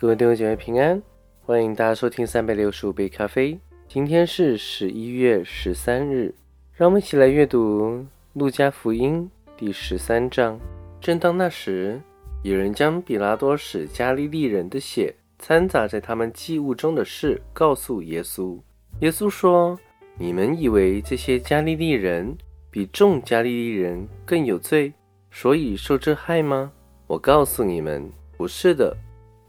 各位弟兄姐妹平安，欢迎大家收听三百六十五杯咖啡。今天是十一月十三日，让我们一起来阅读路加福音第十三章。正当那时，有人将比拉多使加利利人的血掺杂在他们祭物中的事告诉耶稣。耶稣说：“你们以为这些加利利人比众加利利人更有罪，所以受这害吗？我告诉你们，不是的。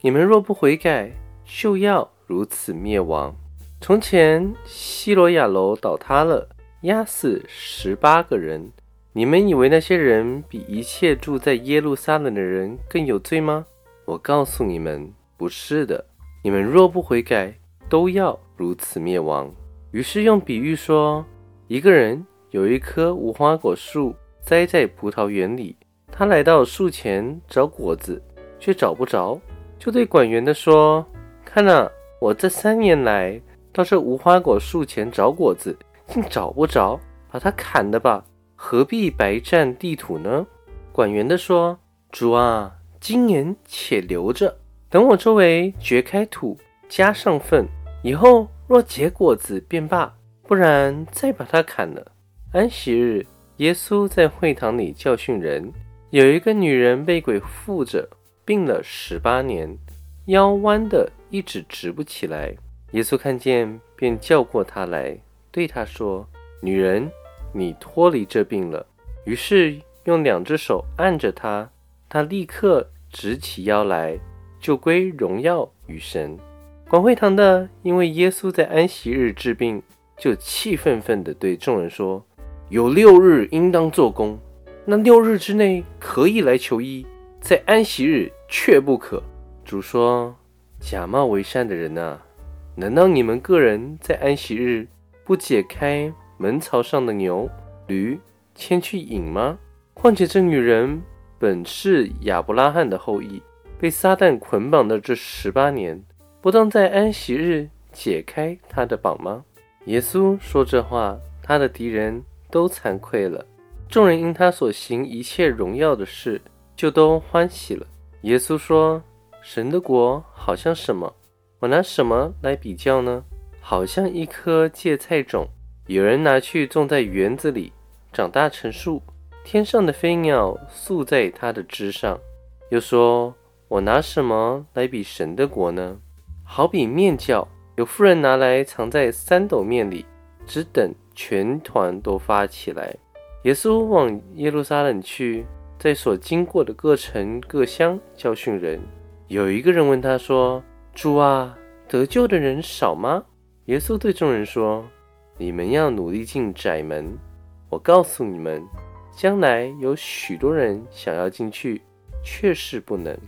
你们若不悔改，就要如此灭亡。”从前希罗亚楼倒塌了，压死十八个人。你们以为那些人比一切住在耶路撒冷的人更有罪吗？我告诉你们，不是的。你们若不悔改，都要如此灭亡。于是用比喻说：一个人有一棵无花果树栽在葡萄园里，他来到树前找果子，却找不着，就对管园的说：“看呐，我这三年来。”到这无花果树前找果子，竟找不着，把它砍了吧，何必白占地土呢？管园的说：“主啊，今年且留着，等我周围掘开土，加上粪，以后若结果子便罢，不然再把它砍了。”安息日，耶稣在会堂里教训人，有一个女人被鬼附着，病了十八年，腰弯的一直直不起来。耶稣看见，便叫过他来，对他说：“女人，你脱离这病了。”于是用两只手按着他，他立刻直起腰来，就归荣耀与神。管惠堂的因为耶稣在安息日治病，就气愤愤地对众人说：“有六日应当做工，那六日之内可以来求医，在安息日却不可。”主说：“假冒为善的人啊！”难道你们个人在安息日不解开门槽上的牛、驴，牵去饮吗？况且这女人本是亚伯拉罕的后裔，被撒旦捆绑的这十八年，不当在安息日解开她的绑吗？耶稣说这话，他的敌人都惭愧了。众人因他所行一切荣耀的事，就都欢喜了。耶稣说：“神的国好像什么？”我拿什么来比较呢？好像一颗芥菜种，有人拿去种在园子里，长大成树，天上的飞鸟宿在它的枝上。又说：我拿什么来比神的国呢？好比面教，有妇人拿来藏在三斗面里，只等全团都发起来。耶稣往耶路撒冷去，在所经过的各城各乡教训人。有一个人问他说。主啊，得救的人少吗？耶稣对众人说：“你们要努力进窄门。我告诉你们，将来有许多人想要进去，却是不能。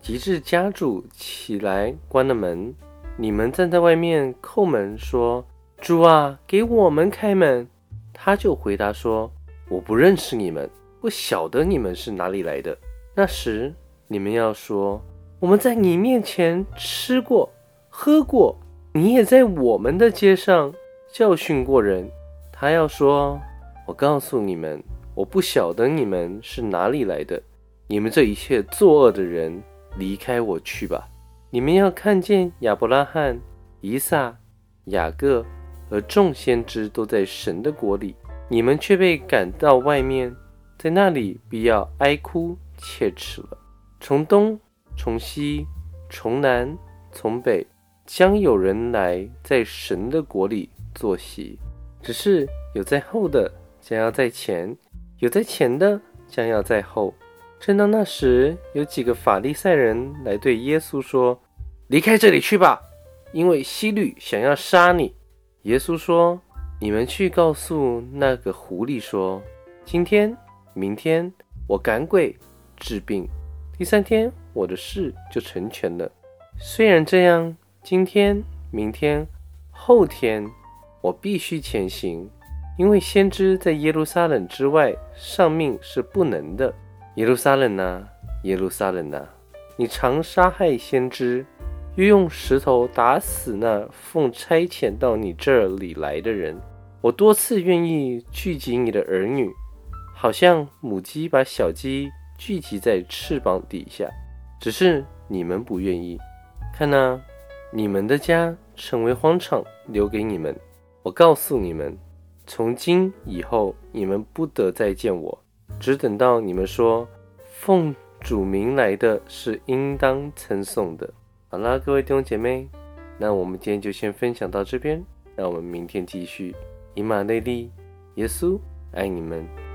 及至家主起来关了门，你们站在外面叩门，说：‘主啊，给我们开门。’他就回答说：‘我不认识你们，不晓得你们是哪里来的。’那时你们要说。”我们在你面前吃过、喝过，你也在我们的街上教训过人。他要说：“我告诉你们，我不晓得你们是哪里来的。你们这一切作恶的人，离开我去吧。你们要看见亚伯拉罕、以撒、雅各和众先知都在神的国里，你们却被赶到外面，在那里必要哀哭切齿了。从东。”从西，从南，从北，将有人来在神的国里坐席。只是有在后的，将要在前；有在前的，将要在后。正当那时，有几个法利赛人来对耶稣说：“离开这里去吧，因为希律想要杀你。”耶稣说：“你们去告诉那个狐狸说，今天、明天我赶鬼治病。”第三天，我的事就成全了。虽然这样，今天、明天、后天，我必须前行，因为先知在耶路撒冷之外上命是不能的。耶路撒冷啊，耶路撒冷啊，你常杀害先知，又用石头打死那奉差遣到你这里来的人。我多次愿意聚集你的儿女，好像母鸡把小鸡。聚集在翅膀底下，只是你们不愿意。看呐，你们的家成为荒场，留给你们。我告诉你们，从今以后，你们不得再见我，只等到你们说奉主名来的是应当称颂的。好啦，各位弟兄姐妹，那我们今天就先分享到这边，让我们明天继续。以马内利，耶稣爱你们。